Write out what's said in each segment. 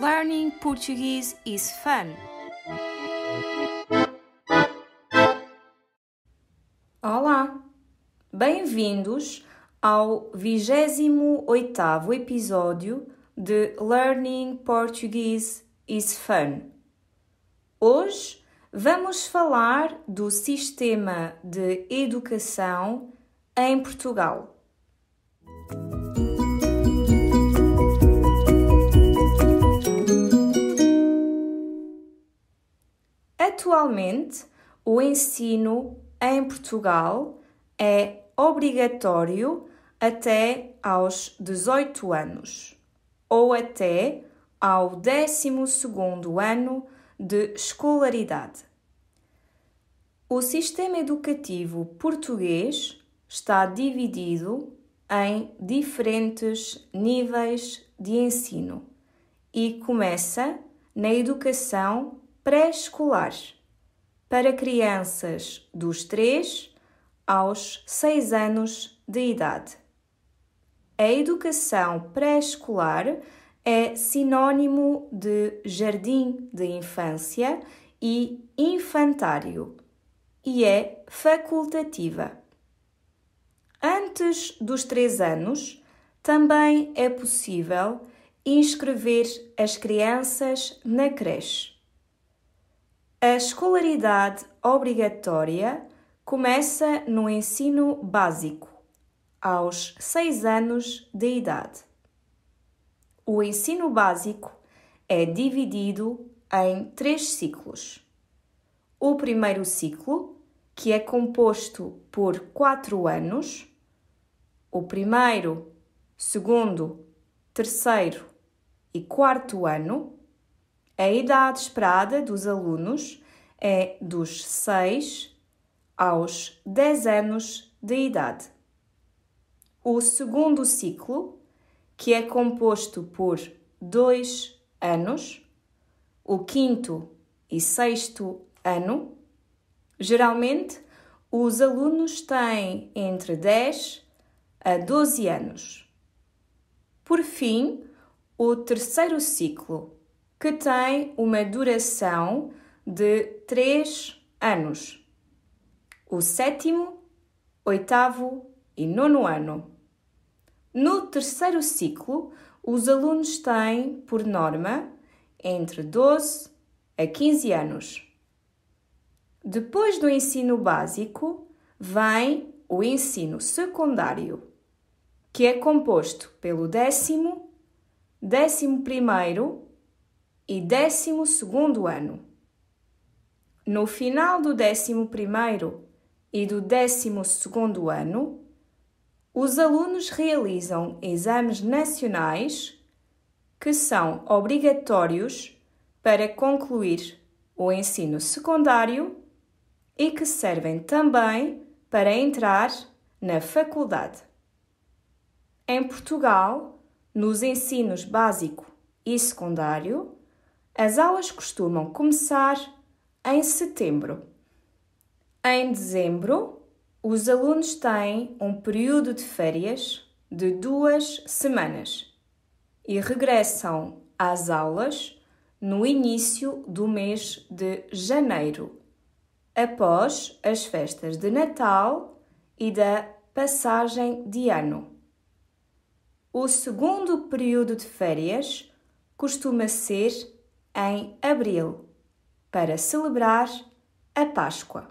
Learning Portuguese is fun. Olá, bem-vindos ao 28º episódio de Learning Portuguese is Fun. Hoje vamos falar do sistema de educação em Portugal. Atualmente, o ensino em Portugal é obrigatório até aos 18 anos ou até ao 12 ano de escolaridade. O sistema educativo português está dividido em diferentes níveis de ensino e começa na educação pré-escolar para crianças dos 3 aos 6 anos de idade. A educação pré-escolar é sinônimo de jardim de infância e infantário e é facultativa. Antes dos 3 anos, também é possível inscrever as crianças na creche. A escolaridade obrigatória começa no ensino básico, aos 6 anos de idade. O ensino básico é dividido em três ciclos. O primeiro ciclo, que é composto por quatro anos, o primeiro, segundo, terceiro e quarto ano, a idade esperada dos alunos é dos 6 aos 10 anos de idade. O segundo ciclo, que é composto por dois anos, o quinto e sexto ano, geralmente os alunos têm entre 10 a 12 anos. Por fim, o terceiro ciclo, que tem uma duração de 3 anos. O sétimo, oitavo e nono ano. No terceiro ciclo, os alunos têm, por norma, entre 12 a 15 anos. Depois do ensino básico, vem o ensino secundário, que é composto pelo décimo, décimo primeiro e 12 ano. No final do 11 e do 12 ano, os alunos realizam exames nacionais que são obrigatórios para concluir o ensino secundário e que servem também para entrar na faculdade. Em Portugal, nos ensinos básico e secundário, as aulas costumam começar em setembro. Em dezembro, os alunos têm um período de férias de duas semanas e regressam às aulas no início do mês de janeiro, após as festas de Natal e da passagem de ano. O segundo período de férias costuma ser em abril, para celebrar a Páscoa.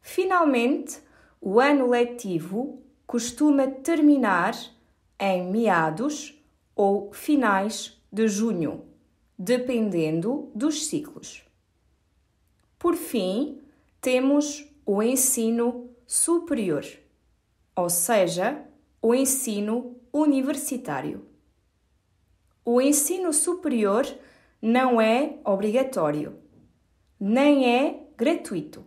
Finalmente, o ano letivo costuma terminar em meados ou finais de junho, dependendo dos ciclos. Por fim, temos o ensino superior, ou seja, o ensino universitário. O ensino superior não é obrigatório, nem é gratuito.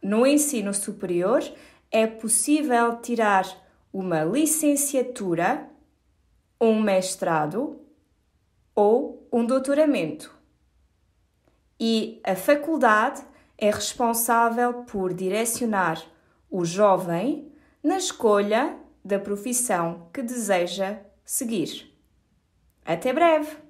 No ensino superior é possível tirar uma licenciatura, um mestrado ou um doutoramento. E a faculdade é responsável por direcionar o jovem na escolha da profissão que deseja seguir. Até breve!